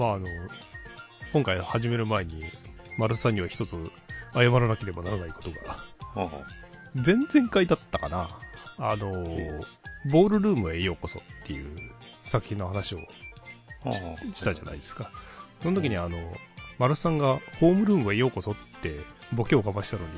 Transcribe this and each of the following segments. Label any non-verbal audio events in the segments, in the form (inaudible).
まああの、今回始める前に、丸さんには一つ謝らなければならないことが、は前々回だったかな。あの、ボールルームへようこそっていう作品の話をしたじゃないですか。その時にあの、丸さんがホームルームへようこそってボケをかましたのに、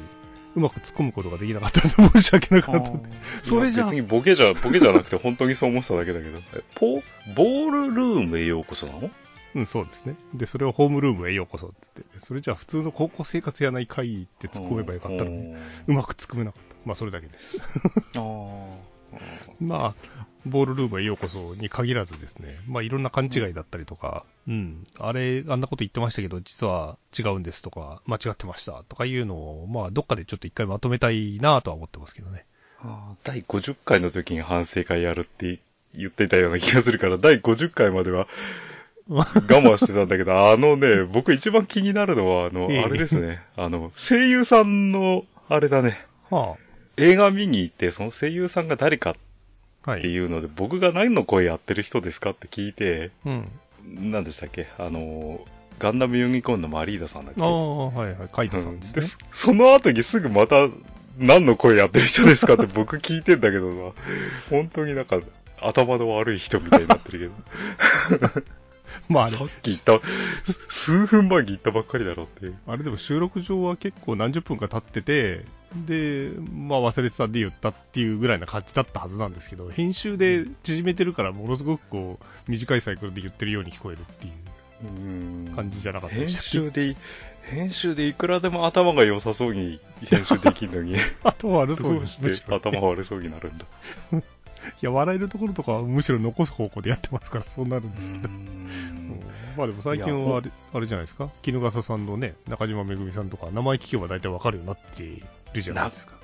うまく突っ込むことができなかったので申し訳なかったんで。(laughs) それじゃあ別にボケじゃ、ボケじゃなくて本当にそう思ってただけだけど。えポ、ボールルームへようこそなの？うん、そうですね。で、それをホームルームへようこそって言って、それじゃあ普通の高校生活やないかいって突っ込めばよかったのに、うまく突っ込めなかった。まあそれだけです。(laughs) (laughs) まあ、ボールルームへようこそに限らずですね、まあいろんな勘違いだったりとか、うん、あれ、あんなこと言ってましたけど、実は違うんですとか、間違ってましたとかいうのを、まあどっかでちょっと一回まとめたいなとは思ってますけどね。第50回の時に反省会やるって言ってたような気がするから、第50回までは我慢してたんだけど、あのね、僕一番気になるのは、あの、ええあれですね。あの、声優さんの、あれだね。は映画見に行って、その声優さんが誰かあ、はい。っていうので、僕が何の声やってる人ですかって聞いて、うん。何でしたっけ？あの、ガンダムユニコーンのマリーダさんだっけ？ああ、はいはい。カイトさんですね。でそその後にすぐまた、何の声やってる人ですかって僕聞いてんだけどな。本当になんか、頭の悪い人みたいになってるけど。まああれさっき言った、数分前に言ったばっかりだろって。あれでも収録上は結構何十分か経ってて、で、まあ忘れてたんで言ったっていうぐらいな感じだったはずなんですけど、編集で縮めてるからものすごくこう、短いサイクルで言ってるように聞こえるっていううん。感じじゃなかったで編したっけ？集でい、編集でいくらでも頭が良さそうに編集できるのに、あとは悪そうどうしてろ。頭悪そうになるんだ。(laughs) いや、笑えるところとかはむしろ残す方向でやってますから、そうなるんですけど。まあでも最近はあれあれじゃないですか、衣笠さんのね、中島めぐみさんとか、名前聞けば大体わかるようになっているじゃないですか。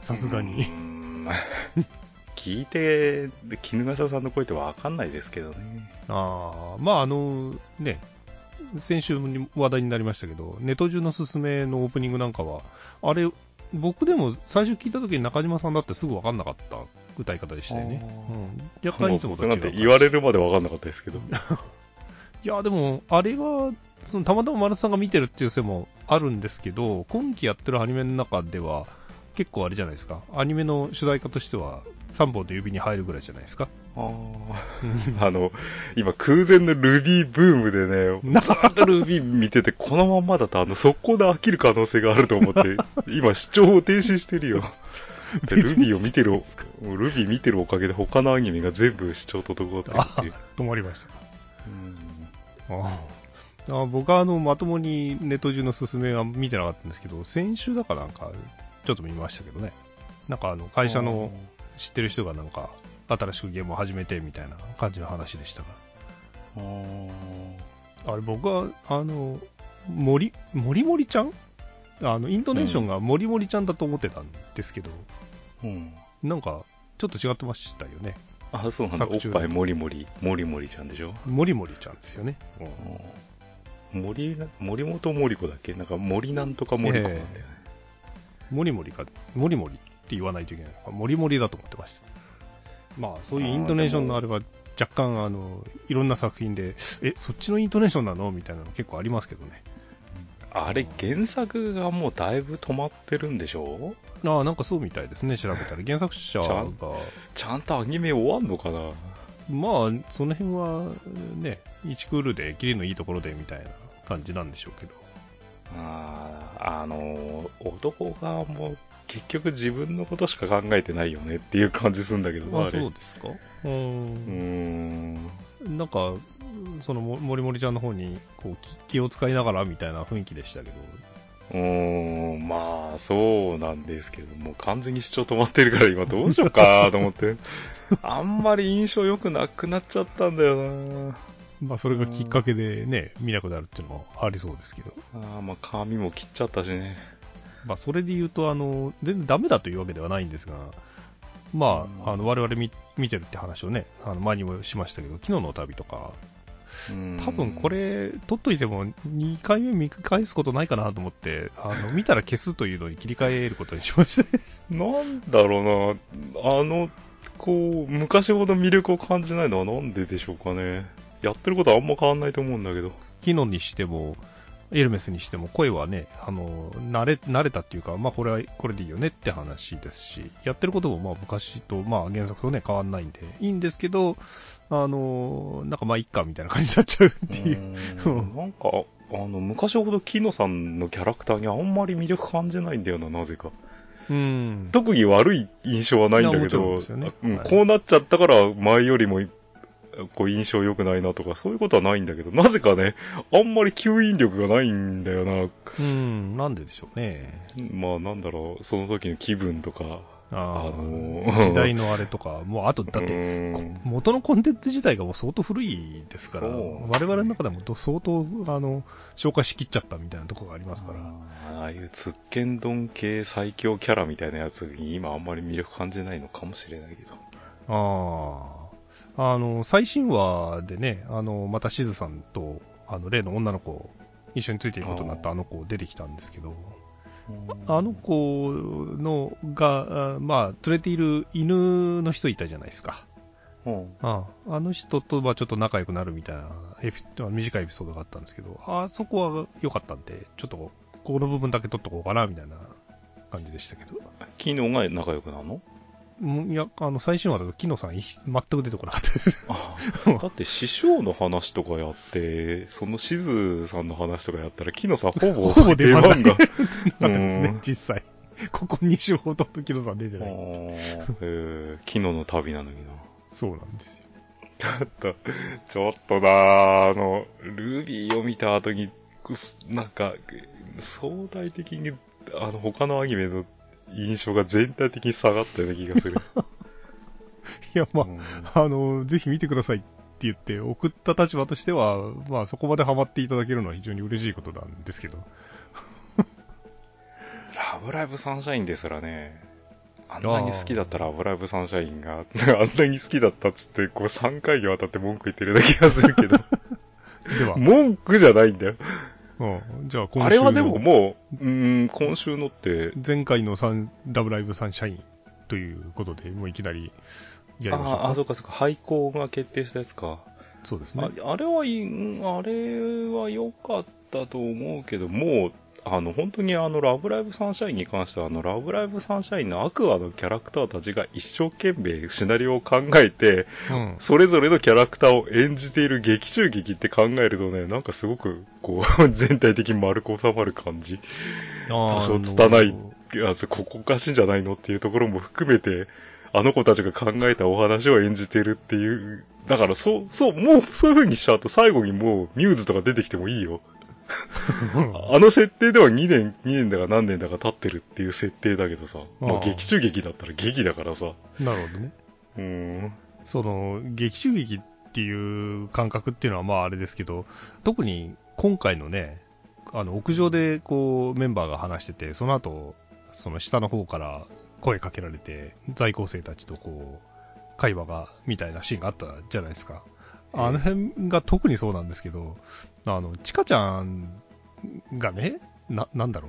さすがうに。ん (laughs) 聞いて、絹笠さんの声ってわかんないですけどね。ああ、まああの、ね、先週に話題になりましたけど、ネト中のすすめのオープニングなんかは、あれ、僕でも最初聞いた時に中島さんだってすぐ分かんなかった歌い方でしたよね。うん、若干いつもと違なんて言われるまでわかんなかったですけど。(laughs) いや、でも、あれは、そのたまたま丸さんが見てるっていうせもあるんですけど、今期やってるアニメの中では、結構あれじゃないですか、アニメの主題歌としては、3本の指に入るぐらいじゃないですか。あー (laughs) あの、今空前のルビーブームでね、なずーっとルビー見てて、このまんまだとあの、速攻で飽きる可能性があると思って、(laughs) 今視聴を停止してるよ。でルビーを見てる、ルビー見てるおかげで他のアニメが全部視聴滞ってるあっていう。止まりました。うんああ僕はあのまともにネット中の勧めは見てなかったんですけど、先週だかなんか、ちょっと見ましたけどね。なんかあの会社の知ってる人がなんか、新しくゲームを始めてみたいな感じの話でしたが。あーあれ僕は、あの、森、森森ちゃんあの、イントネーションが森森ちゃんだと思ってたんですけど、うん。なんか、ちょっと違ってましたよね。あ、そうなんだ。おっぱいもりもり、もりもりちゃんでしょ？森森ちゃんですよね。森な、森本森子だっけ？なんか森なんとか森子なんだよね。森森か、森森って言わないといけない。森森だと思ってました。まあ、そういうイントネーションのあれは、若干、あの、いろんな作品で、え、そっちのイントネーションなの？みたいなの結構ありますけどね。あれ、原作がもうだいぶ止まってるんでしょ？ああ、なんかそうみたいですね、調べたら。原作者がちゃん、ちゃんとアニメ終わんのかな？まあ、その辺は、ね、1クールで、キリのいいところで、みたいな感じなんでしょうけど。あーあの、男がもう結局自分のことしか考えてないよねっていう感じするんだけどな、あ。そうですか？うん。ん。なんか、その、も森森ちゃんの方に、こう、気気を使いながら、みたいな雰囲気でしたけど。うーん、まあ、そうなんですけど、もう完全に視聴止まってるから今どうしようかなと思って。(laughs) あんまり印象良くなくなっちゃったんだよなまあ、それがきっかけでね、見なくなるっていうのもありそうですけど。あーまあ、髪も切っちゃったしね。まあ、それで言うと、あの、全然ダメだというわけではないんですが、まあ、うんあの、我々見見てるって話をね、あの前にもしましたけど、昨日の旅とか、うん多分こ、れ、撮っといても2回目見返すことないかなと思って、あの、見たら消すというのに切り替えることにしました。(laughs) なんだろうな、あの、こう、昔ほど魅力を感じないのはなんででしょうかね。やってることはあんま変わんないと思うんだけど。キノにしても、エルメスにしても声はね、あの、慣れ、慣れたっていうか、まあこれは、これでいいよねって話ですし、やってることもまあ昔と、まあ原作とね、変わんないんで、いいんですけど、あの、なんかまあいっかみたいな感じになっちゃうっていう。うーんなんか、あの、昔ほどキノさんのキャラクターにあんまり魅力感じないんだよな、なぜか。うん。特に悪い印象はないんだけど、ですよねうんはいこうなっちゃったから前よりもこう印象良くないなとか、そういうことはないんだけど、なぜかね、あんまり吸引力がないんだよな。うん、なんででしょうね。まあなんだろう、その時の気分とか。あのー時代のあれとか、もうあと、だっうて、元のコンテンツ自体がもう相当古いですから、そう我々の中でもど相当、あの、消化しきっちゃったみたいなところがありますから。ああいうツッケンドン系最強キャラみたいなやつに今あんまり魅力感じないのかもしれないけど。ああ。あの、最新話でね、あの、またしずさんと、あの、例の女の子、一緒についていくことになったあの子出てきたんですけど、あの子のが、あまあ、連れている犬の人いたじゃないですか。うん、あああの人とはちょっと仲良くなるみたいなエピ短いエピソードがあったんですけど、あそこは良かったんで、ちょっとここの部分だけ取っとこうかなみたいな感じでしたけど。キノが仲良くなるの？うんいや、あの、最新話だと、キノさんい全く出てこなかったです。あだって師匠の話とかやって、そのしずさんの話とかやったら、キノさんほぼほぼ出番が。なかったですねうん、実際。ここ2週ほとんどキノさん出てあない。ーへえ、キノの旅なのにな。そうなんですよ。ちょっと、ちょっとなあの、ルビーを見た後に、なんか、相対的に、あの、他のアニメの印象が全体的に下がったような気がする。(laughs) いや、まあ、うんあの、ぜひ見てくださいって言って送った立場としては、まあそこまでハマっていただけるのは非常に嬉しいことなんですけど。ラブライブサンシャインですらね、あんなに好きだったラブライブサンシャインが、(laughs) あんなに好きだったっつって、こう3回にわたって文句言ってるような気がするけど、(laughs) では、文句じゃないんだよ。うん、じゃあ今週のあれはでももう、うーん、今週のって、前回のサンラブライブサンシャインということで、もういきなりやりましょうか。ああ、そうかそうか、廃校が決定したやつか。そうですね。ああれはあれは良かったと思うけど、もう、あの、本当にあの、ラブライブサンシャインに関しては、あの、ラブライブサンシャインのアクアのキャラクターたちが一生懸命シナリオを考えて、うん。それぞれのキャラクターを演じている劇中劇って考えるとね、なんかすごく、こう、(laughs) 全体的に丸く収まる感じ。多少拙いやつ、ここおかしいんじゃないのっていうところも含めて、あの子たちが考えたお話を演じてるっていう。だから、そう、そう、もう、そういう風にしちゃうと最後にもう、ミューズとか出てきてもいいよ。うんあの設定では2年、2年だか何年だか経ってるっていう設定だけどさ。まあ、劇中劇だったら劇だからさ。なるほどね。うーん。その、劇中劇っていう感覚っていうのはまああれですけど、特に今回のね、あの、屋上でこうメンバーが話してて、その後、その下の方から声かけられて、在校生たちとこう、会話が、みたいなシーンがあったじゃないですか。あの辺が特にそうなんですけど、あの、チカちゃんがね、な、なんだろ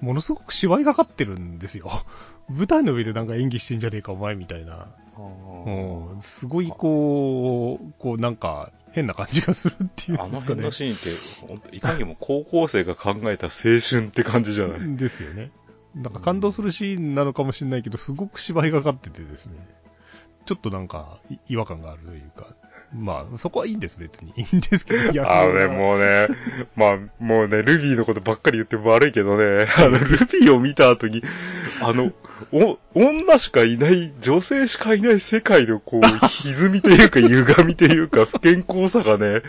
う。ものすごく芝居がかってるんですよ。(laughs) 舞台の上でなんか演技してんじゃねえかお前みたいな。うん、すごいこう、こうなんか変な感じがするっていうんですかねあの辺の。シーンって、いかにも高校生が考えた青春って感じじゃない？ですよね。なんか感動するシーンなのかもしれないけど、すごく芝居がかっててですね。ちょっとなんかい違和感があるというか。まあ、そこはいいんです、別に。(laughs) いいんですけど、いやあれはもうね、まあ、もうね、ルビーのことばっかり言って悪いけどね、あの、ルビーを見た後に、あの、お、女しかいない、女性しかいない世界のこう、(laughs) 歪みというか、歪みというか、不健康さがね、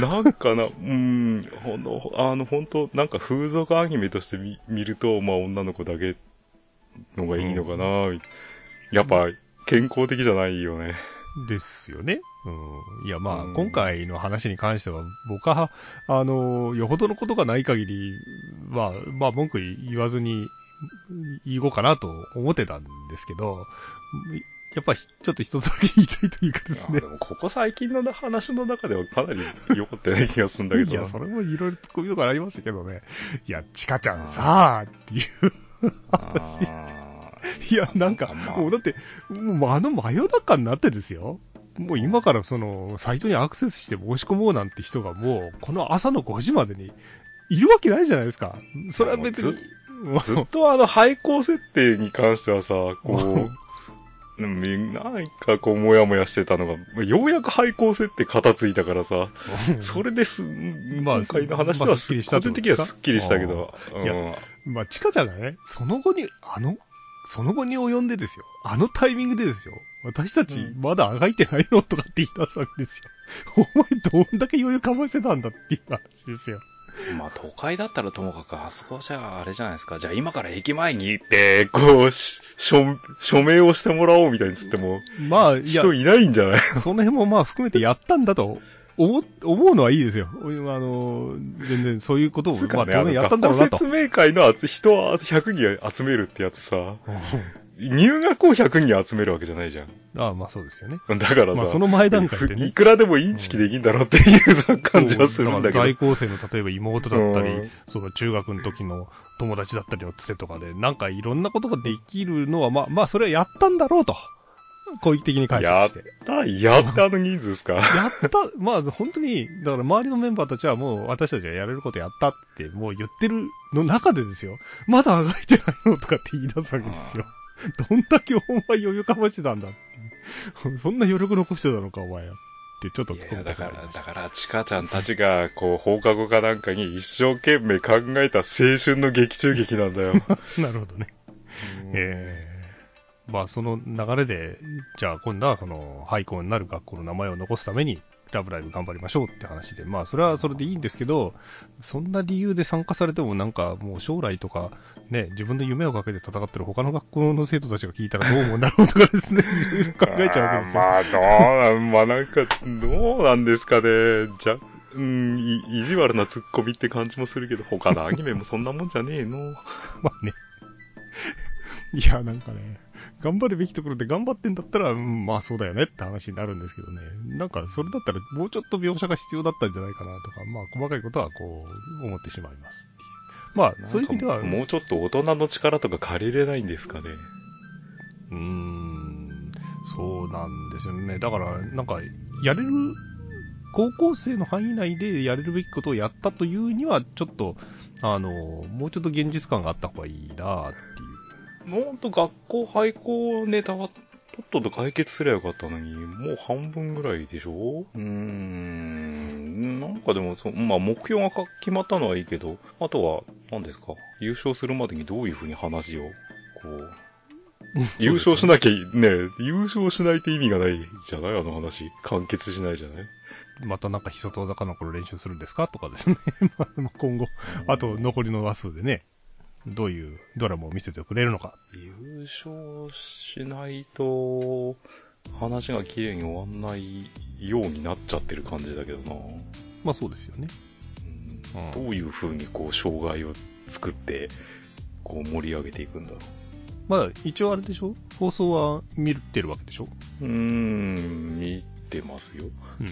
なんかな、うーん、ほんの、あの、本当なんか風俗アニメとして見見ると、まあ、女の子だけのがいいのかな、やっぱ、健康的じゃないよね。ですよね。うん。いや、まあ、うん今回の話に関しては、僕は、あの、よほどのことがない限り、まあ、まあ、文句言わずに、言おうかなと思ってたんですけど、やっぱりちょっと一つだけ言いたいというかですねここ最近の話の中ではかなり良かったような気がするんだけどな。いや、それもいろいろ突っ込みとかありますけどね。いや、チカちゃんさあっていう。あいや、なんか、まあもうだって、もうあの真夜中になってですよ。もう今からその、サイトにアクセスして申し込もうなんて人がもう、この朝の5時までにいるわけないじゃないですか。それは別に。ずっとあの廃校設定に関してはさ、こう、なんかこう、もやもやしてたのが、ようやく廃校設定片付いたからさ、それです、まあ、今回の話は、まあ、個人的にはスッキリしたけど、いや、まあ、チカちゃんがね、その後に、あの、その後に及んでですよ。あのタイミングでですよ。私たちまだあがいてないのとかって言い出すわけですよ。お前どんだけ余裕かましてたんだっていう話ですよ。まあ、都会だったらともかく、あそこじゃあ、あれじゃないですか。じゃあ今から駅前に行って、こう、署、署名をしてもらおうみたいにつっても、まあ、人いないんじゃない？(laughs) その辺もまあ含めてやったんだと思、思うのはいいですよ。あの、全然そういうことを、ね、まあ当然やったんだろうなと。説明会の人は100人集めるってやつさ、入学を100人集めるわけじゃないじゃん。ああ、まあそうですよね。だからさ、まあその前段階でね。いくらでもインチキできんだろうっていうさ、感じはするんだけど。在校生の例えば妹だったり、うん、その中学の時の友達だったりのつてとかで、なんかいろんなことができるのは、まあ、まあそれはやったんだろうと。攻撃的に解釈して。やったやったの人数ですか？やった、まあ本当に、だから周りのメンバーたちはもう私たちがやれることやったってもう言ってるの中でですよ。まだあがいてないのとかって言い出すわけですよ。どんだけお前余裕かましてたんだって。そんな余力残してたのか、お前。ってちょっと突っ込むだから、だから、ちかちゃんたちが、こう、放課後かなんかに一生懸命考えた青春の劇中劇なんだよ。(laughs) なるほどね。ええー、まあ、その流れで、じゃあ今度はその、廃校になる学校の名前を残すために、ラブライブ頑張りましょうって話で、まあそれはそれでいいんですけど、そんな理由で参加されてもなんかもう将来とか、ね、自分の夢をかけて戦ってる他の学校の生徒たちが聞いたらどう思うんだろうとかですね、いろいろ考えちゃうわけですよ。まあどうなん、まあなんか、どうなんですかね。じゃ、うん、意地悪なツッコミって感じもするけど、他のアニメもそんなもんじゃねえの。(laughs) まあね。いや、なんかね、頑張るべきところで頑張ってんだったら、うん、まあそうだよねって話になるんですけどね。なんかそれだったらもうちょっと描写が必要だったんじゃないかなとか、まあ細かいことはこう思ってしまいます。まあそういう意味では。もうちょっと大人の力とか借りれないんですかね。うーん、そうなんですよね。だからなんかやれる、高校生の範囲内でやれるべきことをやったというには、ちょっと、あの、もうちょっと現実感があった方がいいなっていうほんと学校廃校ネタはとっとと解決すればよかったのに、もう半分ぐらいでしょ？うーん。なんかでもそ、まあ目標が決まったのはいいけど、あとは、何ですか？優勝するまでにどういうふうに話を、こう、(laughs) 優勝しなきゃ、ね、優勝しないと意味がないじゃない？あの話。完結しないじゃない？またなんか必殺技かの頃練習するんですか？とかですね。(laughs) まあ、今後、あと残りの話数でね、どういうドラマを見せてくれるのか。優勝しないと、話が綺麗に終わんないようになっちゃってる感じだけどな。まあそうですよね。うん、どういう風にこう、障害を作って、こう盛り上げていくんだろう。まだ一応あれでしょ？放送は見てるわけでしょ？うーん、見てますよ。うん。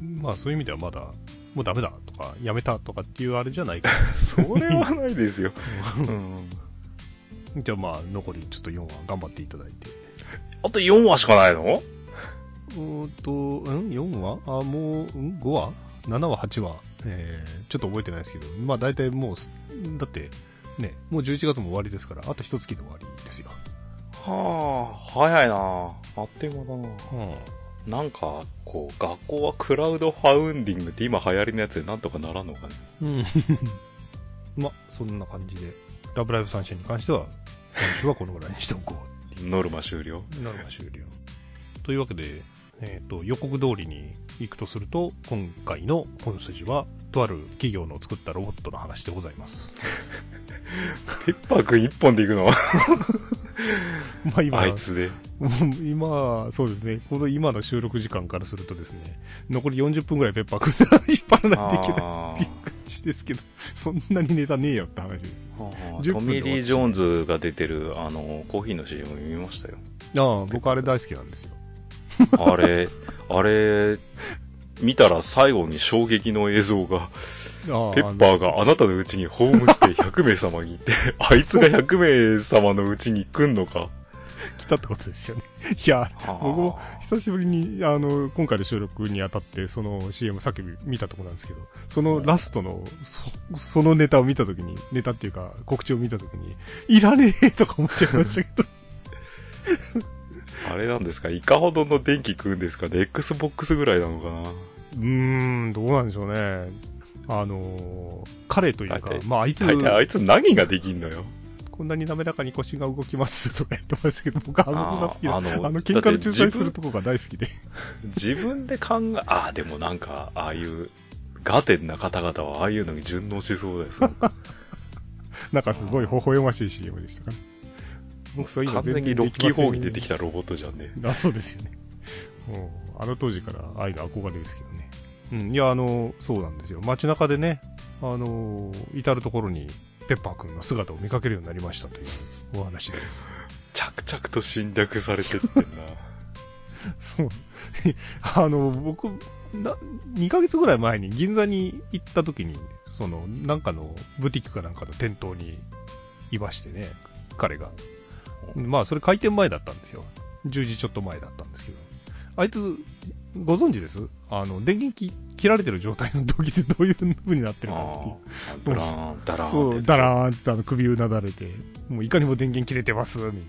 まあそういう意味ではまだもうダメだとか、やめたとかっていうあれじゃないか (laughs) それはないですよ。うん、じゃあまあ、残りちょっと4話頑張っていただいて。あと4話しかないの？うんと、うん ?4 話？あ、もう、うん ?5 話 ?7 話、8話？えー、ちょっと覚えてないですけど、まあ大体もう、だって、ね、もう11月も終わりですから、あと一月で終わりですよ。はあ、早いなあっという間だな、うんなんか、こう、学校はクラウドファウンディングって今流行りのやつでなんとかならんのかね。うん。(laughs) ま、そんな感じで、ラブライブサンシャインに関しては、今週はこのぐらいにしておこうっていう。ノルマ終了ノルマ終了。というわけで、えっ、ー、と、予告通りに行くとすると、今回の本筋は、とある企業の作ったロボットの話でございます。ペッパーくん一本で行くの？(laughs) まあ今、あいつで。(laughs) 今、そうですね。この今の収録時間からするとですね、残り40分くらいペッパーくん引っ張らないといけない感じですけど、そんなにネタねえよって話です。トミー・リー・ジョーンズが出てる、あの、コーヒーの CM 見ましたよ。ああ、僕あれ大好きなんですよ。あれ、あれ、見たら最後に衝撃の映像が、ペッパーがあなたのうちにホームステイ (laughs) 100名様に行って、あいつが100名様のうちに来んのか？来たってことですよね。(laughs) いや、僕も久しぶりに、あの、今回の収録にあたって、その CM さっき見たところなんですけど、そのラストの、そそのネタを見たときに、ネタっていうか告知を見たときに、いらねえとか思っちゃいましたけど。(laughs) あれなんですか？いかほどの電気食うんですか？ね ?Xbox ぐらいなのかな？うーん、どうなんでしょうね。あの彼というか、まああいつ、あいつ何ができんのよ？こんなに滑らかに腰が動きます？(laughs) とか言ってましたけど、僕はあそこが好きで、あの、あの喧嘩の仲裁するとこが大好きで。自分で考え、ああ、でもなんか、ああいう、ガテンな方々はああいうのに順応しそうです。なんか (laughs) すごい微笑ましい CM でしたかね。僕そういうの完全にロッキーホーに出てきたロボットじゃんね。あ、そうですよね。あの当時からああいうの憧れですけどね。うん、いや、あの、そうなんですよ。街中でね、あの、至るところにペッパーくんの姿を見かけるようになりましたというお話で。着々と侵略されてってんな。(laughs) そう。(laughs) あの、僕、な、2ヶ月ぐらい前に銀座に行った時に、その、なんかのブティックかなんかの店頭にいましてね、彼が。まあ、それ開店前だったんですよ。10時ちょっと前だったんですけど。あいつ、ご存知です？あの、電源切切られてる状態の時でどういう風になってるかっていう。ダラーン、ダラーン。そう、ダラーンってあの首うなだれて、もういかにも電源切れてます、みたいな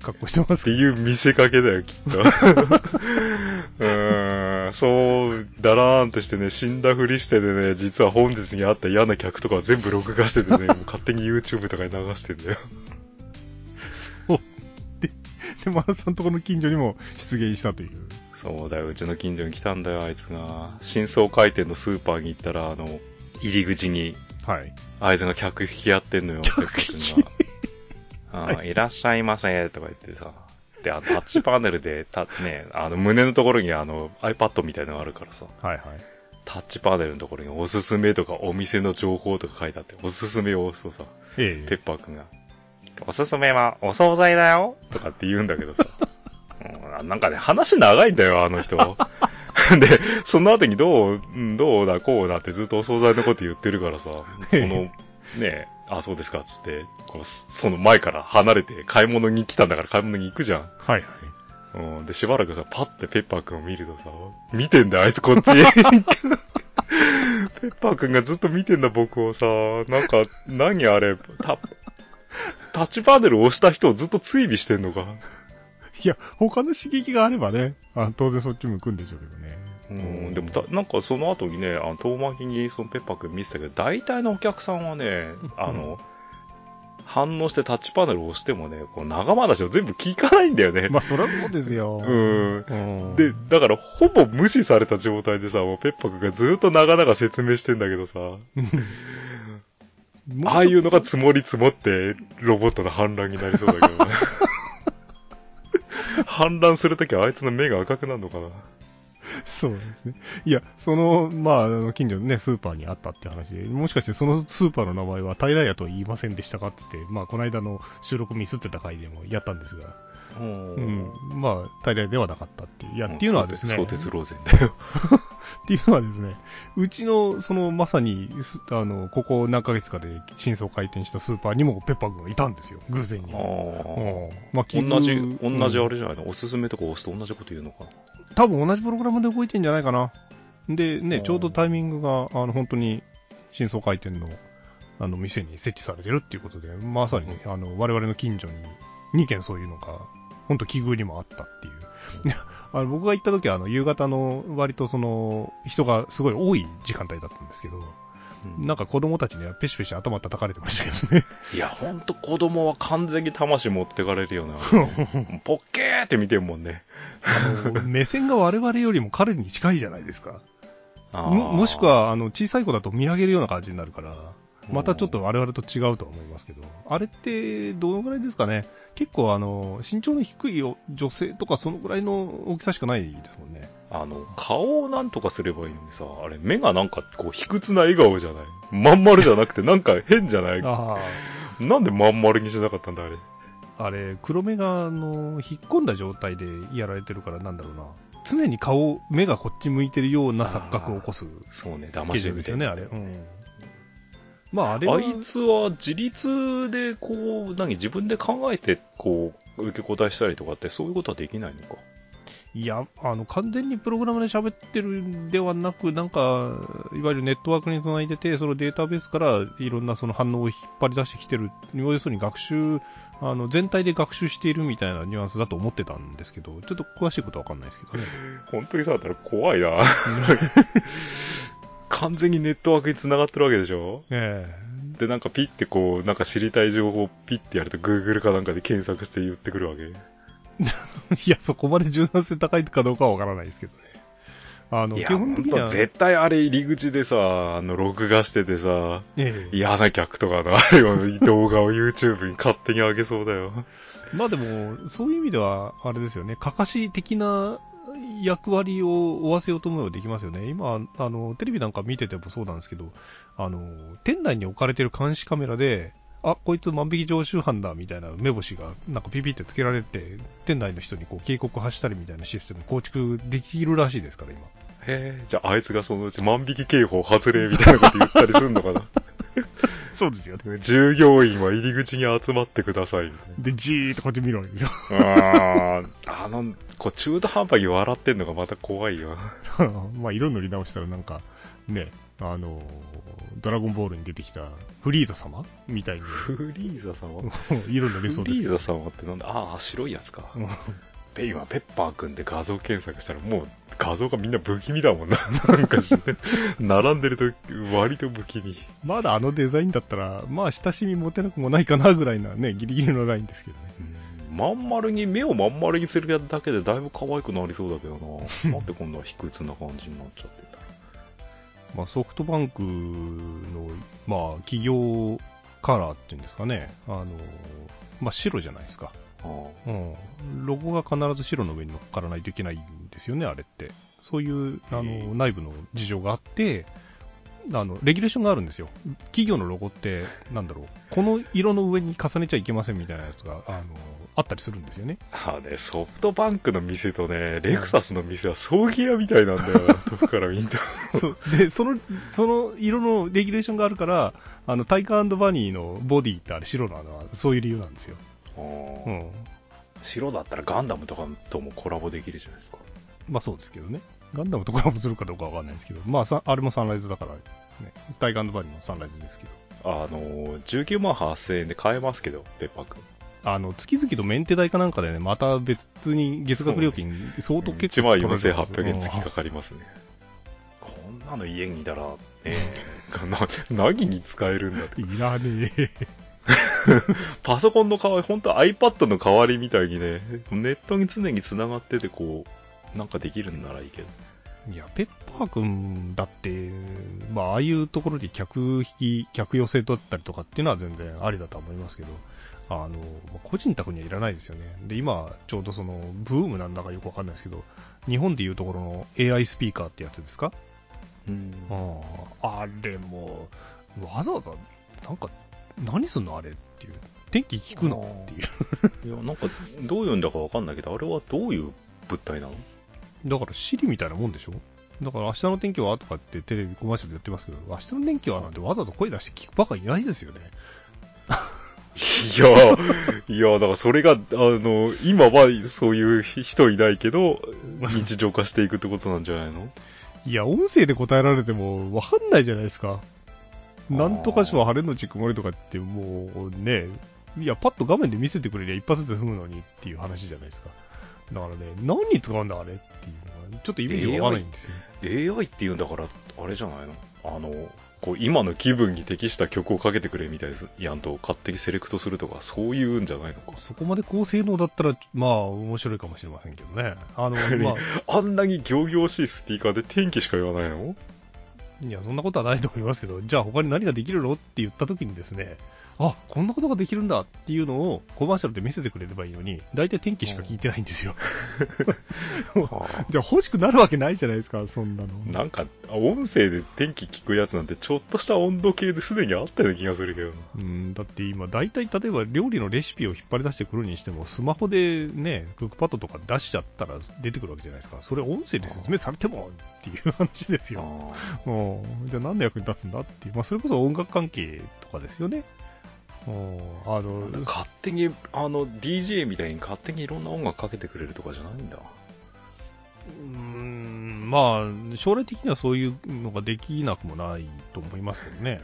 格好してます。っていう見せかけだよ、きっと。(laughs) うーん、そう、ダラーンとしてね、死んだふりしてでね、実は本日にあった嫌な客とか全部録画しててね、(laughs) もう勝手に YouTube とかに流してんだよ。そう。で、で、マラさんとこの近所にも出現したという。そうだよ、うちの近所に来たんだよ、あいつが。新装開店のスーパーに行ったら、あの、入り口に、はい。あいつが客引きやってんのよ、客引きが。あ、はい、いらっしゃいませ、とか言ってさ。で、あの、タッチパネルで、た、ね、あの、胸のところにあの、iPad みたいなのがあるからさ。はいはい。タッチパネルのところにおすすめとかお店の情報とか書いてあって、おすすめを押すとさ、ええ、ペッパーくんが、おすすめはお惣菜だよとかって言うんだけどさ、うん、なんかね、話長いんだよ、あの人。(laughs) で、その後にどう、どうだ、こうだってずっとお惣菜のこと言ってるからさ、その、(laughs) ねあ、そうですか、つって、この、その前から離れて買い物に来たんだから買い物に行くじゃん。はいはい。うん、で、しばらくさ、パッてペッパーくんを見るとさ、見てんだよ、あいつこっち。(laughs) ペッパーくんがずっと見てんだ、僕をさ、なんか、何あれ、タ、タッチパネルを押した人をずっと追尾してんのか。(laughs) いや、他の刺激があればね、あ当然そっち向くんでしょうけどね。うん、でもた、なんかその後にね、あの遠巻きにそのペッパーくん見せたけど、大体のお客さんはね、(laughs) あの、反応してタッチパネルを押してもね、こう長話を全部聞かないんだよね。まあ、そりゃそうですよ。うん。うん、で、だから、ほぼ無視された状態でさ、もうペッパーくんがずっと長々説明してんだけどさ、ああいうのが積もり積もって、ロボットの反乱になりそうだけどね。(laughs) 反乱するときはあいつの目が赤くなるのかな？そうですね。いや、その、まあ、あの近所のね、スーパーにあったって話で、もしかしてそのスーパーの名前は平屋と言いませんでしたかって言って、まあ、この間の収録ミスってた回でもやったんですが、うん、まあ、平屋ではなかったっていう。いや、っていうのはですね。相鉄ローゼンだよ。っていうのはですね、うちの、その、まさに、あの、ここ何ヶ月かで新装開店したスーパーにもペッパー君がいたんですよ、偶然に。ああ。まあ、同じ、同じあれじゃないの、うん、おすすめとか押すと同じこと言うのかな。多分同じプログラムで動いてんじゃないかな。で、ね、ちょうどタイミングが、あの、本当に、新装開店の、あの、店に設置されてるっていうことで、まさに、ね、あの、我々の近所に2件そういうのが、本当奇遇にもあったっていう。あの僕が行った時はあの夕方の割とその人がすごい多い時間帯だったんですけど、うん、なんか子供たちにはペシペシ頭叩かれてましたけどね。いや、ほんと子供は完全に魂持ってかれるよな。(laughs) ポッケーって見てるもんね。あの、目線が我々よりも彼に近いじゃないですか。ももしくは、あの、小さい子だと見上げるような感じになるから。またちょっと我々と違うとは思いますけど、あれってどのぐらいですかね？結構あの、身長の低い女性とかそのぐらいの大きさしかないですもんね。あの、顔をなんとかすればいいのにさ、あれ目がなんかこう卑屈な笑顔じゃない？まん丸じゃなくてなんか変じゃない？なんでまん丸にしなかったんだあれ？あれ、黒目があの、引っ込んだ状態でやられてるからなんだろうな。常に顔、目がこっち向いてるような錯覚を起こす。そうね、騙しですよね、あれ。うん。まあ、あれあいつは自立で、こう、何、自分で考えて、こう、受け答えしたりとかって、そういうことはできないのか？いや、あの、完全にプログラムで喋ってるんではなく、なんか、いわゆるネットワークにつないでて、そのデータベースからいろんなその反応を引っ張り出してきてる、要するに学習、あの、全体で学習しているみたいなニュアンスだと思ってたんですけど、ちょっと詳しいことはわかんないですけどね。(laughs) 本当にそうだったら怖いな。(laughs) 完全にネットワークに繋がってるわけでしょ？えで、なんかピッてこう、なんか知りたい情報をピッてやると Google かなんかで検索して言ってくるわけ？え (laughs) いや、そこまで柔軟性高いかどうかはわからないですけどね。あの、基本的には、絶対あれ入り口でさ、あの、録画しててさ、ええ嫌な客とかのあれを動画を YouTube に勝手に上げそうだよ。まあでも、そういう意味では、あれですよね、かかし的な役割を負わせようと思えばできますよね。今、あの、テレビなんか見ててもそうなんですけど、あの、店内に置かれてる監視カメラで、あ、こいつ万引き常習犯だみたいな目星がなんかピピってつけられて、店内の人にこう警告発したりみたいなシステム構築できるらしいですから、今。へえ、じゃああいつがそのうち万引き警報外れみたいなこと言ったりするのかな (laughs) そうですよね。従業員は入り口に集まってくださいで、じーっとこっち見るわけでしょ。な。あーあの、こう中途半端に笑ってんのがまた怖いよ。(laughs) まあ、色塗り直したらなんか、ね、あの、ドラゴンボールに出てきたフリーザ様？みたいにフリーザ様？(laughs) 色塗れそうフリですけどーザ様ってなんだ？ああ、白いやつか。うんペ今、ペッパーくんで画像検索したらもう画像がみんな不気味だもんな。(laughs) なんかし、並んでると割と不気味。まだあのデザインだったら、まあ親しみ持てなくもないかなぐらいなね、ギリギリのラインですけどね。うんまん丸に、目をまん丸にするだけでだいぶ可愛くなりそうだけどな。(laughs) なんでこんな卑屈な感じになっちゃってたまあソフトバンクの、まあ企業カラーっていうんですかね、あの、まあ白じゃないですか。あうん。ロゴが必ず白の上に乗っからないといけないんですよね、あれって。そういう、あの、内部の事情があって、あの、レギュレーションがあるんですよ。企業のロゴって、なんだろう、この色の上に重ねちゃいけませんみたいなやつが、あの、あったりするんですよね。あね、ソフトバンクの店とね、レクサスの店は葬儀屋みたいなんだよな、(laughs) 遠くから見ると。そう。で、その、その色のレギュレーションがあるから、あの、タイガーバニーのボディってあれ白なのは、そういう理由なんですよ。あうーん。白だったらガンダムとかともコラボできるじゃないですか。まあそうですけどね。ガンダムとコラボするかどうかわかんないですけど、まあさ、あれもサンライズだから、ね、タイガーバニーもサンライズですけど。あのー、19万8000円で買えますけど、ペッパーくん。あの、月々とメンテ代かなんかでね、また別に月額料金相当結1万構取られてます4800円月かかりますね。こんなの家にいたら、ね (laughs) な、(laughs) 何に使えるんだって。いらねえ。パソコンの代わり、本当 iPad の代わりみたいにね、ネットに常に繋がってて、こう、なんかできるんならいいけど。いや、ペッパーくんだって、まあ、ああいうところで客引き、客寄せだったりとかっていうのは全然ありだとは思いますけど、あの、まあ個人宅にはいらないですよね。で、今、ちょうどその、ブームなんだかよくわかんないですけど、日本でいうところの AI スピーカーってやつですか？うんああれも、わざわざ、なんか、何すんのあれっていう。天気聞くの？っていう。いや、なんか、どういうんだかわかんないけど、あれはどういう物体なの？だから、シリみたいなもんでしょ？だから、明日の天気はとかってテレビコマーシャルでやってますけど、明日の天気はなんてわざと声出して聞くばかりいないですよね。いや、いや、だからそれが、あの、今はそういう人いないけど、日常化していくってことなんじゃないの？いや、音声で答えられてもわかんないじゃないですか。なんとかしは晴れのち曇りとかってもうね、いや、パッと画面で見せてくれりゃ一発で済むのにっていう話じゃないですか。だからね、何に使うんだあれっていうのが、ちょっとイメージがわないんですよ。AI って言うんだから、あれじゃないの？あの、こう、今の気分に適した曲をかけてくれみたいです。やんと、勝手にセレクトするとか、そういうんじゃないのか。そこまで高性能だったら、まあ、面白いかもしれませんけどね。あの、(laughs) まあ、あんなに行々しいスピーカーで天気しか言わないの？いや、そんなことはないと思いますけど、じゃあ他に何ができるのって言った時にですね、あ、こんなことができるんだっていうのをコマーシャルで見せてくれればいいのに、大体天気しか聞いてないんですよ。(laughs) じゃあ欲しくなるわけないじゃないですか、そんなの。なんか、音声で天気聞くやつなんて、ちょっとした温度計ですでにあったような気がするけどな。うん、だって今、大体例えば料理のレシピを引っ張り出してくるにしても、スマホでね、クックパッドとか出しちゃったら出てくるわけじゃないですか。それ音声で説明されてもっていう話ですよ。あうん、じゃあ何の役に立つんだっていう、まあそれこそ音楽関係とかですよね。うんあの、勝手に、あの、DJ みたいに勝手にいろんな音楽かけてくれるとかじゃないんだ。うーん、まあ、将来的にはそういうのができなくもないと思いますけどね。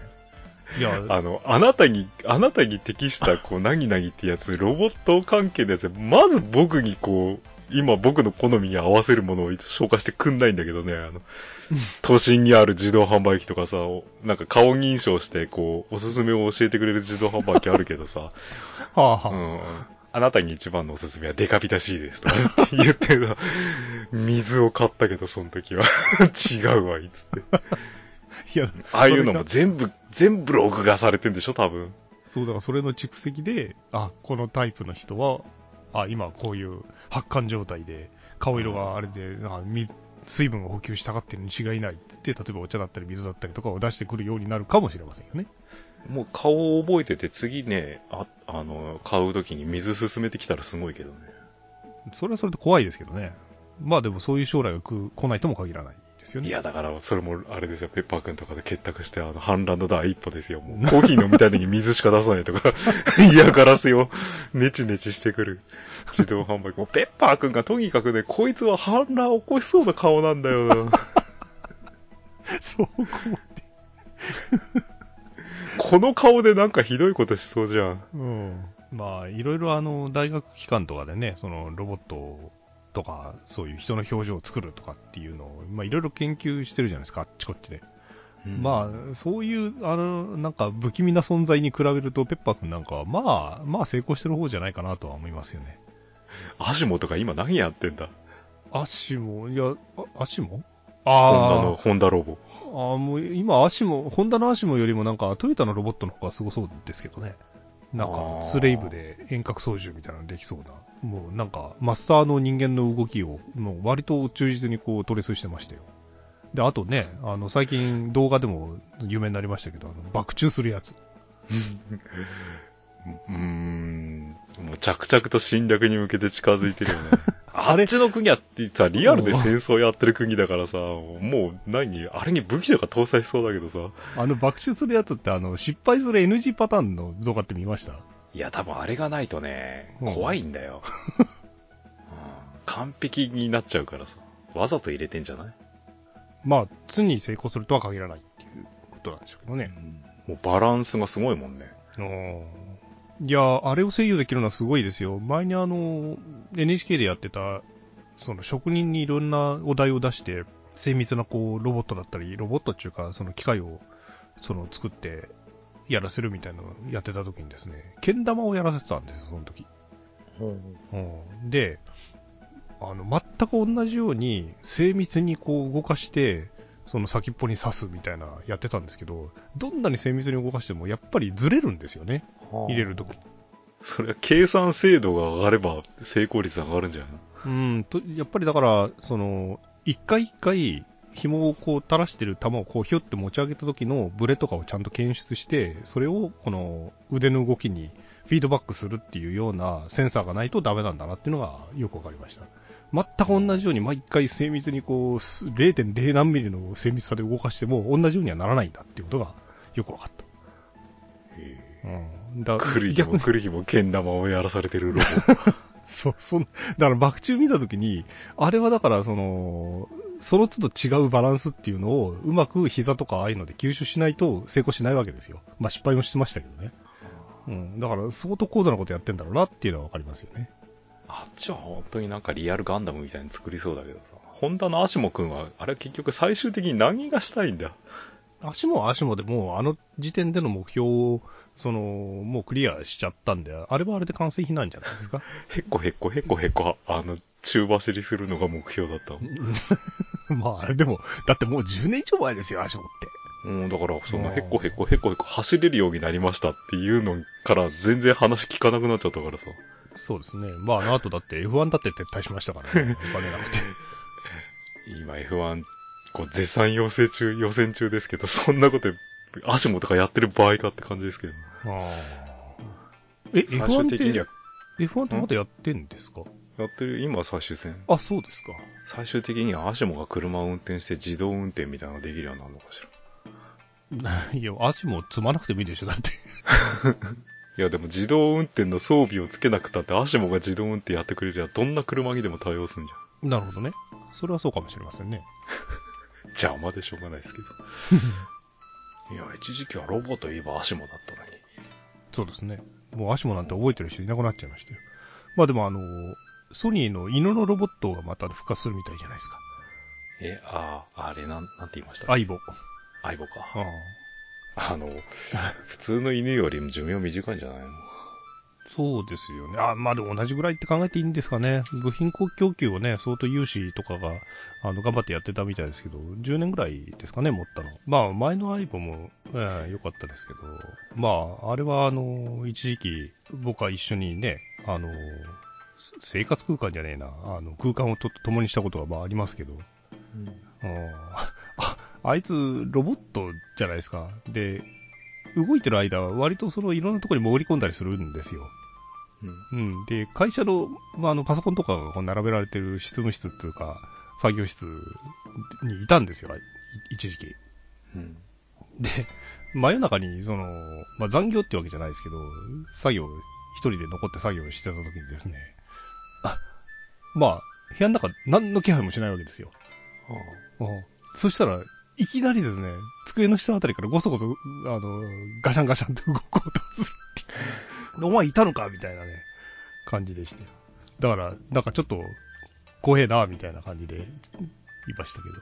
いや、(laughs) あの、あなたに、あなたに適した、こう、なぎなぎってやつ、ロボット関係のやつ、まず僕にこう、今僕の好みに合わせるものを紹介してくんないんだけどね、あの、都心にある自動販売機とかさ、おなんか顔認証して、こう、おすすめを教えてくれる自動販売機あるけどさ、(laughs) はあはあ、うん。あなたに一番のおすすめはデカビタ C ですとかっ (laughs) て言ってる水を買ったけど、その時は。(laughs) 違うわ、いつって。いや、ああいうのも全部、全部録画されてんでしょ、多分。そうだからそれの蓄積で、あ、このタイプの人は、あ、今こういう発汗状態で、顔色があれで、なんかみ水分を補給したがってるに違いないっつって、例えばお茶だったり水だったりとかを出してくるようになるかもしれませんよね。もう顔を覚えてて、次ね、あ、あの、買う時に水進めてきたらすごいけどね。それはそれで怖いですけどね。まあでもそういう将来が来来ないとも限らないですよね。いや、だから、それも、あれですよ、ペッパーくんとかで結託して、あの、反乱の第一歩ですよ。もう、コーヒー飲みたいのに水しか出さないとか、(laughs) 嫌がらせを、ネチネチしてくる自動販売機。もう、ペッパーくんがとにかくね、こいつは反乱を起こしそうな顔なんだよな。そうこうこの顔でなんかひどいことしそうじゃん。うん。まあ、いろいろあの、大学機関とかでね、そのロボットとか、そういう人の表情を作るとかっていうのを、まあいろいろ研究してるじゃないですか、あっちこっちで。まあ、そういう、あの、なんか不気味な存在に比べると、ペッパーくんなんかは、まあ、まあ成功してる方じゃないかなとは思いますよね。あ、アシモとか今何やってんだ？足も、いや、あ足もホンダあの、ホンダロボ。あ、ああもう今足も、ホンダの足もよりもなんかトヨタのロボットの方がすごそうですけどね。なんか、スレイブで遠隔操縦みたいなのできそうな。もうなんか、マスターの人間の動きを、もう割と忠実にこうトレースしてましたよ。で、あとね、あの、最近動画でも有名になりましたけど、あの、爆中するやつ。う (laughs) ーん。もう着々と侵略に向けて近づいてるよね。あっちの国はってさ、リアルで戦争やってる国だからさ、もう何あれに武器とか搭載しそうだけどさ。あの、爆中するやつって、あの、失敗する NG パターンの動画って見ました？いや、多分あれがないとね、うん怖いんだよ。(laughs) うん完璧になっちゃうからさ。わざと入れてんじゃない？まあ、常に成功するとは限らないっていうことなんでしょうけどね。もうバランスがすごいもんね。いや、あれを制御できるのはすごいですよ。前にあの、NHK でやってた、その職人にいろんなお題を出して、精密なこう、ロボットだったり、ロボットっていうか、その機械を、その作って、やらせるみたいなのをやってた時にですね、けん玉をやらせてたんですよ、その時。うん、で、あの、全く同じように、精密にこう動かして、その先っぽに刺すみたいなやってたんですけど、どんなに精密に動かしてもやっぱりずれるんですよね。入れるとき。それは計算精度が上がれば成功率上がるんじゃないうん、と、やっぱりだから、その、一回一回、紐をこう垂らしてる球をこうひょって持ち上げた時のブレとかをちゃんと検出して、それをこの腕の動きにフィードバックするっていうようなセンサーがないとダメなんだなっていうのがよくわかりました。全く同じように毎回精密にこうす0.0何ミリの精密さで動かしても同じようにはならないんだっていうことがよくわかった。うん。だ来る日逆にも来る日も剣玉をやらされてるロボ。(laughs) そう、そん、だから爆中見たときに、あれはだからその、その都度違うバランスっていうのをうまく膝とかああいうので吸収しないと成功しないわけですよ。まあ失敗もしてましたけどね。うん。だから相当高度なことやってんだろうなっていうのはわかりますよね。あっちは本当になんかリアルガンダムみたいに作りそうだけどさ。ホンダのアシモくんは、あれ結局最終的に何がしたいんだ？足も足もでもうあの時点での目標を、その、もうクリアしちゃったんで、あれはあれで完成品なんじゃないですか？(laughs) へっこへっこへっこへっこ、あの、中走りするのが目標だったの。(laughs) まああれでも、だってもう10年以上前ですよ、足もって。うん、だから、その、うんへっこへっこへっこへっこ走れるようになりましたっていうのから全然話聞かなくなっちゃったからさ。そうですね。まああの後だって F1 だって撤退しましたからね。お金なくて。今 F1、こう絶賛要請中、予選中ですけど、そんなこと、アシモとかやってる場合かって感じですけど。え、最終 F1 って的には、F1 ってまだやってんですか？やってる、今は最終戦。あ、そうですか。最終的にはアシモが車を運転して自動運転みたいなのができるようになるのかしら。(laughs) いや、足も積まなくてもいいでしょ、だって。(laughs) いやでも自動運転の装備をつけなくたって、アシモが自動運転やってくれりゃ、どんな車にでも対応するんじゃん。なるほどね。それはそうかもしれませんね。(laughs) 邪魔でしょうがないですけど。(laughs) いや、一時期はロボといえばアシモだったのに。そうですね。もうアシモなんて覚えてる人いなくなっちゃいましたよ。まあでもあの、ソニーの犬のロボットがまた復活するみたいじゃないですか。え、ああ、あれなん、なんて言いました相棒。相棒か。ああの、普通の犬よりも寿命短いんじゃないの？そうですよね。あ、まあでも同じぐらいって考えていいんですかね。部品供給をね、相当有志とかが、あの、頑張ってやってたみたいですけど、10年ぐらいですかね、持ったの。まあ、前の iPhone も、ええ良かったですけど、まあ、あれはあの、一時期、僕は一緒にね、あの、生活空間じゃねえな、あの、空間をと共にしたことがまあありますけど、ああいつ、ロボットじゃないですか。で、動いてる間は割とそのいろんなところに潜り込んだりするんですよ。うん。うん。で、会社の、まあ、あの、パソコンとかが並べられてる執務室っていうか、作業室にいたんですよ、い一時期。うん。で、真夜中に、その、まあ、残業ってわけじゃないですけど、作業、一人で残って作業してた時にですね、あ、まあ、部屋の中何の気配もしないわけですよ。うんそしたら、いきなりですね、机の下あたりからごそごそ、あの、ガシャンガシャンって動こうとするっていう。お前いたのかみたいなね、感じでして。だから、なんかちょっと、怖えな、みたいな感じで、いましたけど。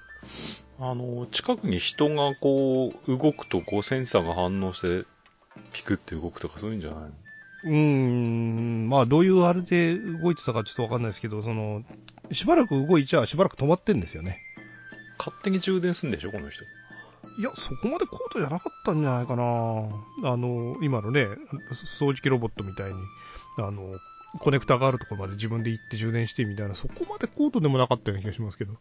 あの、近くに人がこう、動くとこう、センサーが反応して、ピクって動くとかそういうんじゃないの？うーん、まあ、どういうあれで動いてたかちょっとわかんないですけど、その、しばらく動いちゃ、しばらく止まってんですよね。勝手に充電するんでしょこの人。いや、そこまで高度じゃなかったんじゃないかな。あの、今のね、掃除機ロボットみたいに、あの、コネクタがあるところまで自分で行って充電してみたいな、そこまで高度でもなかったような気がしますけど。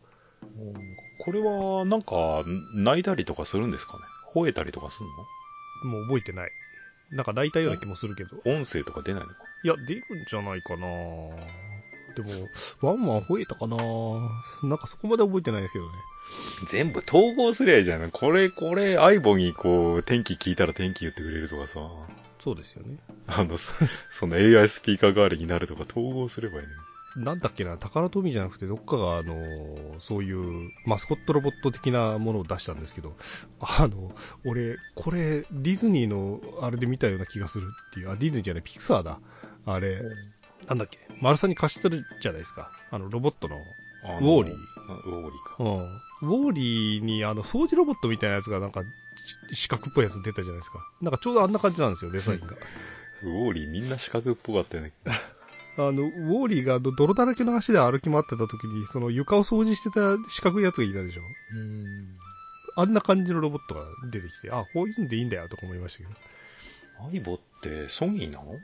これは、なんか、泣いたりとかするんですかね？吠えたりとかするもう覚えてない。なんか泣いたような気もするけど。の音声とか出ないのか？いや、出るんじゃないかなでも、ワンワン吠えたかななんかそこまで覚えてないですけどね。全部統合すりゃいいじゃん。これ、これ、相棒にこう、天気聞いたら天気言ってくれるとかさ、そうですよね。あの、そその AI スピーカー代わりになるとか統合すればいいね。なんだっけな、宝富じゃなくて、どっかが、あの、そういうマスコットロボット的なものを出したんですけど、あの、俺、これ、ディズニーのあれで見たような気がするっていう、あ、ディズニーじゃない、ピクサーだ。あれ、なんだっけ、丸さんに貸してるじゃないですか。あの、ロボットの。ウォーリーあウォーリーか。うん。ウォーリーに、あの、掃除ロボットみたいなやつが、なんか、し四角っぽいやつ出たじゃないですか。なんかちょうどあんな感じなんですよ、デザインが。ウォーリーみんな四角っぽかったよね。(laughs) あの、ウォーリーがど泥だらけの足で歩き回ってた時に、その床を掃除してた四角いやつがいたでしょ。うん。あんな感じのロボットが出てきて、あ、こういうんでいいんだよとか思いましたけ相棒ってソニーなの？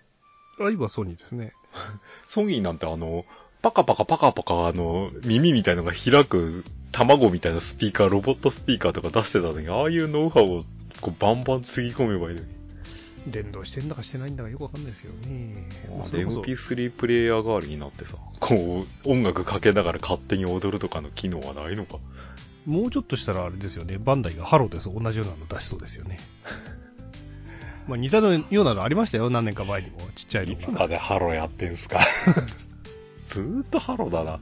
ど。あ、今はソニーですね。(laughs) ソニーなんてあの、パカパカパカパカあの、耳みたいのが開く卵みたいなスピーカー、ロボットスピーカーとか出してたのに、ああいうノウハウをこうバンバンつぎ込めばいいのに。連動してんだかしてないんだかよくわかんないですよね。まあそでれこそ MP3 プレイヤー代わりになってさ、こう、音楽かけながら勝手に踊るとかの機能はないのか。もうちょっとしたらあれですよね。バンダイがハロです。同じようなの出しそうですよね。(laughs) まあ似たようなのありましたよ。何年か前にも。ちっちゃいのいつが。までハロやってんすか (laughs) ずーっとハロだな。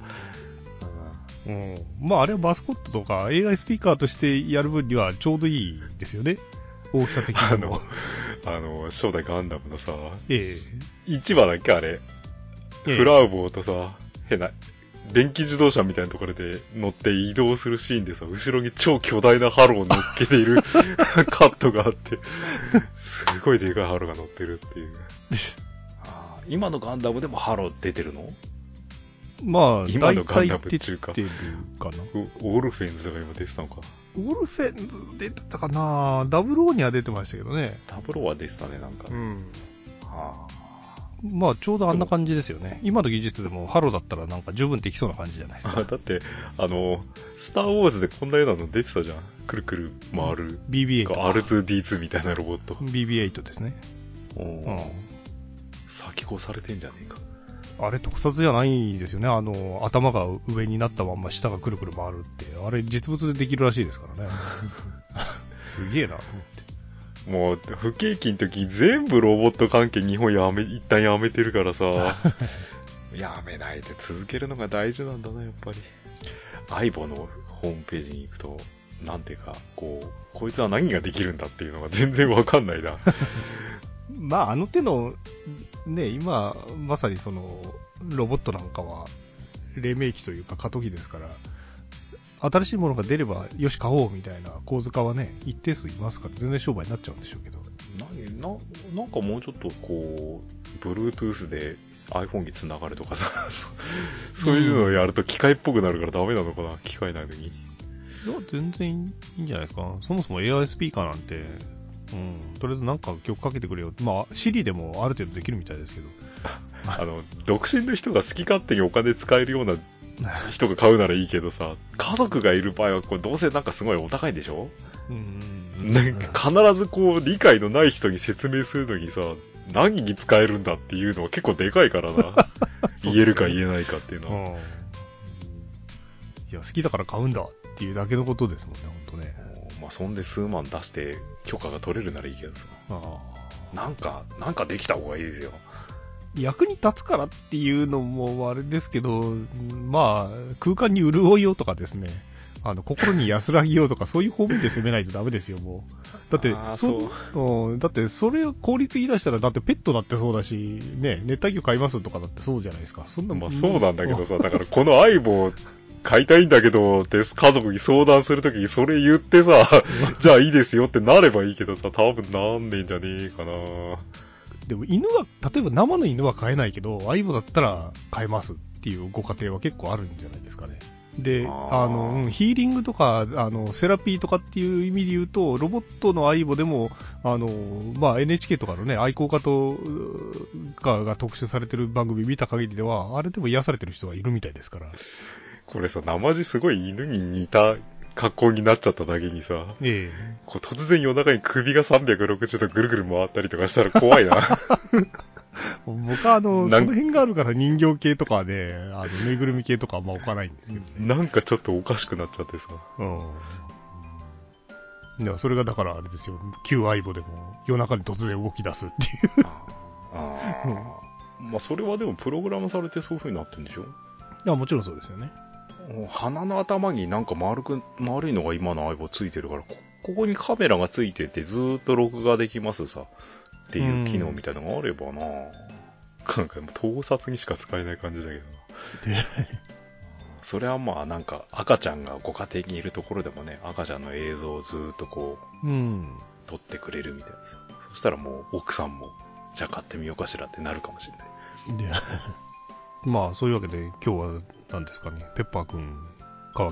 うん。まああれはマスコットとか AI スピーカーとしてやる分にはちょうどいいですよね。大きさ的にも (laughs) あの。、あの、初代ガンダムのさ、え市場だっけあれ。えええフラウボーとさ、変な、電気自動車みたいなところで乗って移動するシーンでさ、後ろに超巨大なハロを乗っけている (laughs) カットがあって、すごいでかいハロが乗ってるっていう。(laughs) 今のガンダムでもハロ出てるの？まあ、今のガンダムっていうかかな。オオルフェンズとか今出てたのかオルフェンズ出てたかなダブルオーには出てましたけどね。ダブルオーは出てたね、なんか。ん。はまあ、ちょうどあんな感じですよね。今の技術でもハロだったらなんか十分できそうな感じじゃないですあか。だって、あの、スターウォーズでこんなようなの出てたじゃん。くるくる回る。BB8 か。R2D2 みたいなロボット。BB8 ですね。うんうん。先越されてんじゃねえか。あれ特撮じゃないですよね。あの、頭が上になったまんま下がくるくる回るって。あれ実物でできるらしいですからね。(laughs) すげえなと思って。もう、不景気の時全部ロボット関係日本やめ、一旦やめてるからさ、(laughs) やめないで続けるのが大事なんだな、やっぱり。相棒のホームページに行くと、なんていうか、こう、こいつは何ができるんだっていうのが全然わかんないな。まあ、あの手の、ね、今、まさにその、ロボットなんかは、黎明期というか過渡期ですから、新しいものが出れば、よし、買おうみたいな構図化はね、一定数いますから、全然商売になっちゃうんでしょうけど。何な、なんかもうちょっとこう、Bluetooth で iPhone につながるとかさ、(laughs) そういうのをやると機械っぽくなるからダメなのかな、機械なのに。いや、全然いいんじゃないですか。そもそも AI スピーカーなんて、うん、とりあえずなんか曲かけてくれよ。まあ、Siri でもある程度できるみたいですけど。(laughs) あの、独身の人が好き勝手にお金使えるような人が買うならいいけどさ、家族がいる場合はこれどうせなんかすごいお高いんでしょ？うん、なんか必ずこう理解のない人に説明するのにさ、何に使えるんだっていうのは結構でかいからな。(laughs) 言えるか言えないかっていうのは。うん。いや、好きだから買うんだっていうだけのことですもんね、ほんとね。まあそんで数万出して許可が取れるならいいけどさ。なんか、なんかできた方がいいですよ。役に立つからっていうのもあれですけど、まあ、空間に潤いをとかですね、あの、心に安らぎをとか、そういう方面で攻めないとダメですよ、もう。だってそううんだって、それを効率言い出したら、だってペットだってそうだし、ね、熱帯魚買いますとかだってそうじゃないですか。そんなまあそうなんだけどさ、だからこの相棒買いたいんだけどって家族に相談するときにそれ言ってさ、(laughs) じゃあいいですよってなればいいけどさ、多分なんねんじゃねえかな。でも犬は、例えば生の犬は飼えないけど、相棒だったら飼えますっていうご家庭は結構あるんじゃないですかね。で、あの、うんヒーリングとか、あの、セラピーとかっていう意味で言うと、ロボットの相棒でも、あの、まあ、NHK とかのね、愛好家と、うかが特集されてる番組見た限りでは、あれでも癒されてる人がいるみたいですから。これさ、生地すごい犬に似た格好になっちゃっただけにさ、ええこう突然夜中に首が360度ぐるぐる回ったりとかしたら怖いな。(laughs) 僕はあの、その辺があるから人形系とかね、あの、ぬいぐるみ系とかあんま置かないんですけどね。なんかちょっとおかしくなっちゃってさ。うん。いや、それがだからあれですよ、旧相棒でも夜中に突然動き出すっていう。ああ。まあそれはでもプログラムされてそういう風になってるんでしょ？いや、もちろんそうですよね。鼻の頭になんか丸く、丸いのが今の相棒ついてるから、こここにカメラがついててずーっと録画できますさ。っていう機能みたいなのがあればな、なんかもう盗撮にしか使えない感じだけどな。で、それはまあなんか赤ちゃんがご家庭にいるところでもね、赤ちゃんの映像をずーっとこううん。撮ってくれるみたいなさ。そしたらもう奥さんも、じゃあ買ってみようかしらってなるかもしれない。で、まあ、そういうわけで今日は何ですかね、ペッパーくん、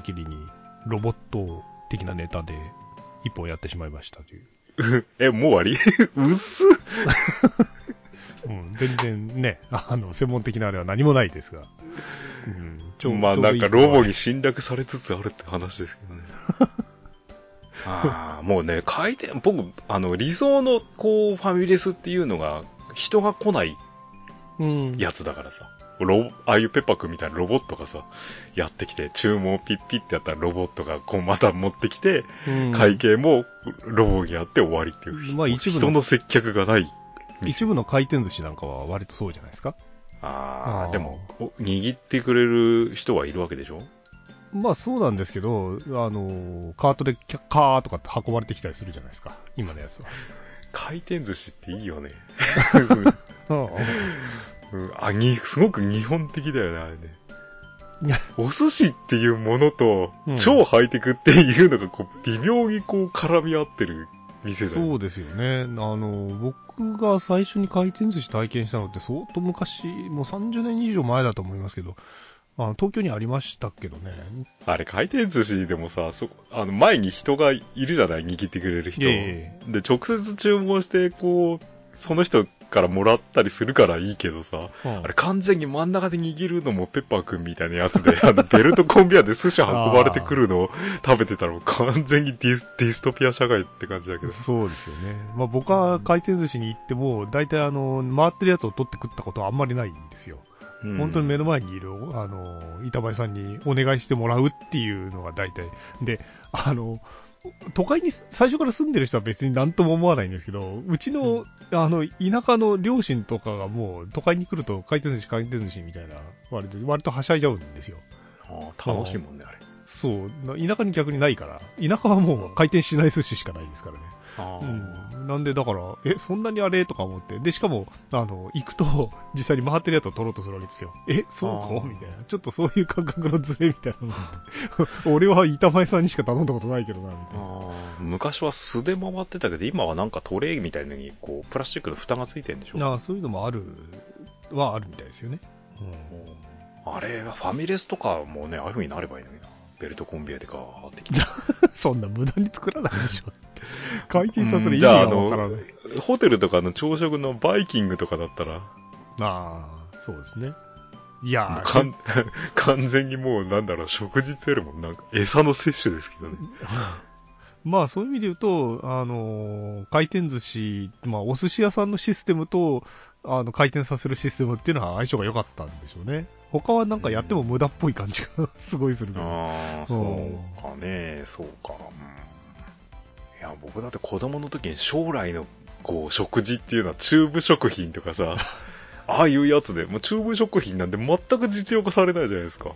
皮切りにロボット的なネタで一本やってしまいましたという。(laughs) え、もう終わり？(laughs) うっす (laughs) うん、全然ね、あの、専門的なあれは何もないですが。うん、ちょまあなんかロボに侵略されつつあるって話ですけどね。ああ、もうね、回転、僕、あの、理想のこう、ファミレスっていうのが、人が来ないうん。やつだからさ。ロああいうペッパーくんみたいなロボットがさ、やってきて、注文をピッピッってやったらロボットがこうまた持ってきて、うん会計もロボにやって終わりっていう。まあ一部の人の接客がない。一部の回転寿司なんかは割とそうじゃないですか？ああ、あーでも、お握ってくれる人はいるわけでしょ？まあそうなんですけど、あの、カートでキャカーとかって運ばれてきたりするじゃないですか。今のやつは。回転寿司っていいよね。(laughs) (laughs) うんうん、あ、に、すごく日本的だよね、あれね。お寿司っていうものとうん、超ハイテクっていうのが、こう、微妙にこう、絡み合ってる店だよ。そうですよね。あの、僕が最初に回転寿司体験したのって相当昔、もう30年以上前だと思いますけど、あの東京にありましたけどね。あれ、回転寿司でもさ、そ、あの、前に人がいるじゃない？握ってくれる人。えで、直接注文して、こう、その人からもらったりするからいいけどさ、うんあれ完全に真ん中で握るのもペッパーくんみたいなやつで、あのベルトコンベアで寿司運ばれてくるのを食べてたら完全にディスディストピア社会って感じだけど。そうですよね。まあ僕は回転寿司に行っても、大体あの、回ってるやつを取って食ったことはあんまりないんですよ。うん本当に目の前にいる、あの、板前さんにお願いしてもらうっていうのが大体。で、あの、都会に最初から住んでる人は別になんとも思わないんですけど、うちの、あの、田舎の両親とかがもう都会に来ると回転寿司回転寿司みたいな、割と、割とはしゃいじゃうんですよ。ああ楽しいもんね、あれ。そう、な田舎に逆にないから、田舎はもう回転しない寿司しかないですからね。うん。なんでだから、え、そんなにあれ？とか思って。で、しかも、あの、行くと、(laughs) 実際に回ってるやつを取ろうとするわけですよ。え、そうか？みたいな。ちょっとそういう感覚のズレみたいなの。(laughs) 俺は板前さんにしか頼んだことないけどな、みたいな。昔は素で回ってたけど、今はなんかトレイみたいのに、こう、プラスチックの蓋がついてるんでしょ？ああ、そういうのもある、はあるみたいですよね。あれはファミレスとかもね、ああいう風になればいいのにな。ベルトコンベヤーでガーって。(laughs) そんな無駄に作らないでしょ。(laughs) 回転させる意味がわからない。の、ホテルとかの朝食のバイキングとかだったら、ああ、そうですね。いや (laughs) 完全にもうなんだろう、食事よりもなんか餌の摂取ですけどね。まあそういう意味で言うと、あのー回転寿司、まあお寿司屋さんのシステムと、あの、回転させるシステムっていうのは相性が良かったんでしょうね。他はなんかやっても無駄っぽい感じが (laughs) すごいする。ああ、そうかね、そうか。うん、いや、僕だって子供の時に将来のこう食事っていうのはチューブ食品とかさ、(laughs) ああいうやつで、もうチューブ食品なんで全く実用化されないじゃないですか。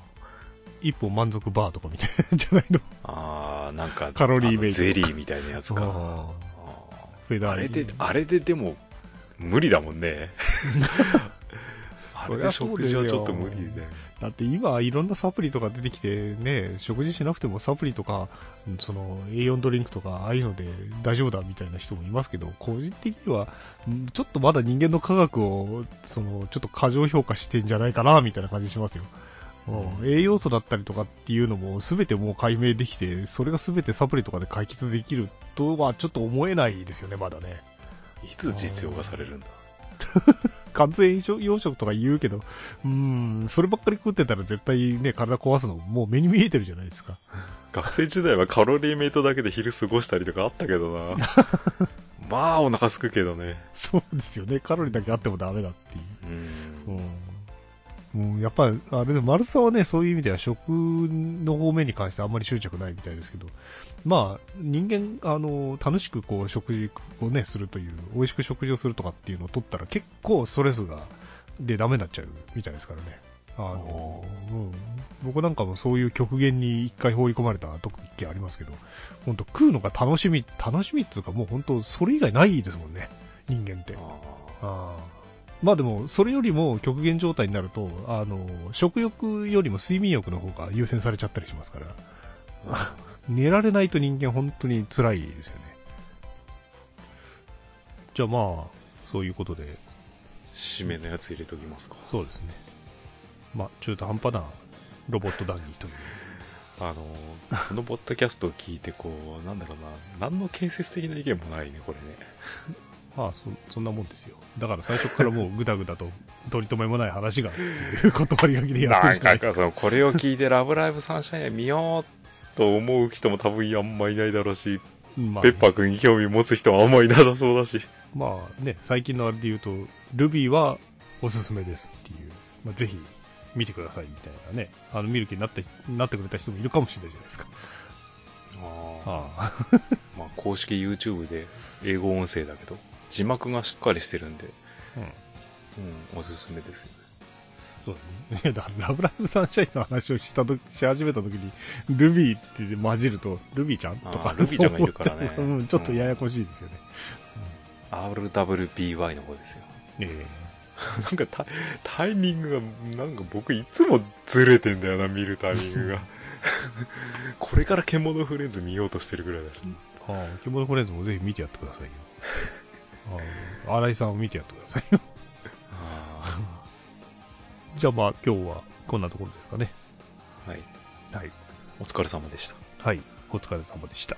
一歩満足バーとかみたいじゃないの？ああ、なんか、カロリーメイゼリーみたいなやつか。あれで、あれででも、無理だもんね。(laughs) あれで食事はちょっと無理で。だって今いろんなサプリとか出てきてね、食事しなくてもサプリとか、うんその A4 ドリンクとか、ああいうので大丈夫だみたいな人もいますけど、個人的には、うんちょっとまだ人間の科学を、その、ちょっと過剰評価してんじゃないかな、みたいな感じしますよ。うん栄養素だったりとかっていうのも全てもう解明できて、それが全てサプリとかで解決できるとはちょっと思えないですよね、まだね。いつ実用化されるんだ？(laughs) 完全養殖とか言うけど、うーん、そればっかり食ってたら絶対ね、体壊すのもう目に見えてるじゃないですか。(laughs) 学生時代はカロリーメイトだけで昼過ごしたりとかあったけどな。(laughs) まあお腹すくけどね。そうですよね。カロリーだけあってもダメだっていう。うん。うん。うん、やっぱり、あれで、丸さんはね、そういう意味では食の方面に関してあんまり執着ないみたいですけど、まあ、人間、あの、楽しくこう、食事をね、するという、美味しく食事をするとかっていうのを取ったら結構ストレスが、でダメになっちゃうみたいですからね。あの、うん。僕なんかもそういう極限に一回放り込まれた時一件ありますけど、本当食うのが楽しみ、楽しみっていうかもう本当それ以外ないですもんね、人間って。ああーまあでも、それよりも極限状態になると、あの、食欲よりも睡眠欲の方が優先されちゃったりしますから、あ (laughs) 寝られないと人間本当に辛いですよね。じゃあまあ、そういうことで、締めのやつ入れときますか。そうですね。まあ、中途半端なロボット談義という。あの、このポッドキャストを聞いて、こう、なんだろうな、何の建設的な意見もないね、これね。まあそ、そんなもんですよ。だから最初からもうぐだぐだと取り留めもない話がっていう断り書きでやってるなんしかないか、その、これを聞いて、ラブライブサンシャイン見ようと思う人も多分あんまいないだろうし、まあペッパー君に興味持つ人もあんまいなさそうだし。まあね、最近のあれで言うと、ルビーはおすすめですっていう、まあ、ぜひ見てくださいみたいなね、あの見る気になってなってくれた人もいるかもしれないじゃないですか。あああ。まあ、公式 YouTube で英語音声だけど、字幕がしっかりしてるんで、うん、うん、おすすめですよね。そうだね。いや、だからラブライブサンシャインの話をしたとし始めたときに、ルビーって混じると、ルビーちゃんとかルビーちゃんがいるからね (laughs) うん、ちょっとややこしいですよね。RWBY の方ですよ。えなんかタタイミングが、なんか僕いつもずれてんだよな、見るタイミングが。(laughs) これから獣フレンズ見ようとしてるぐらいだし。えああ、獣フレンズもぜひ見てやってくださいよ。新井さんを見てやってくださいよ。あじゃあまあ、今日はこんなところですかね。ーはい。はい。お疲れ様でした。はい。お疲れ様でした。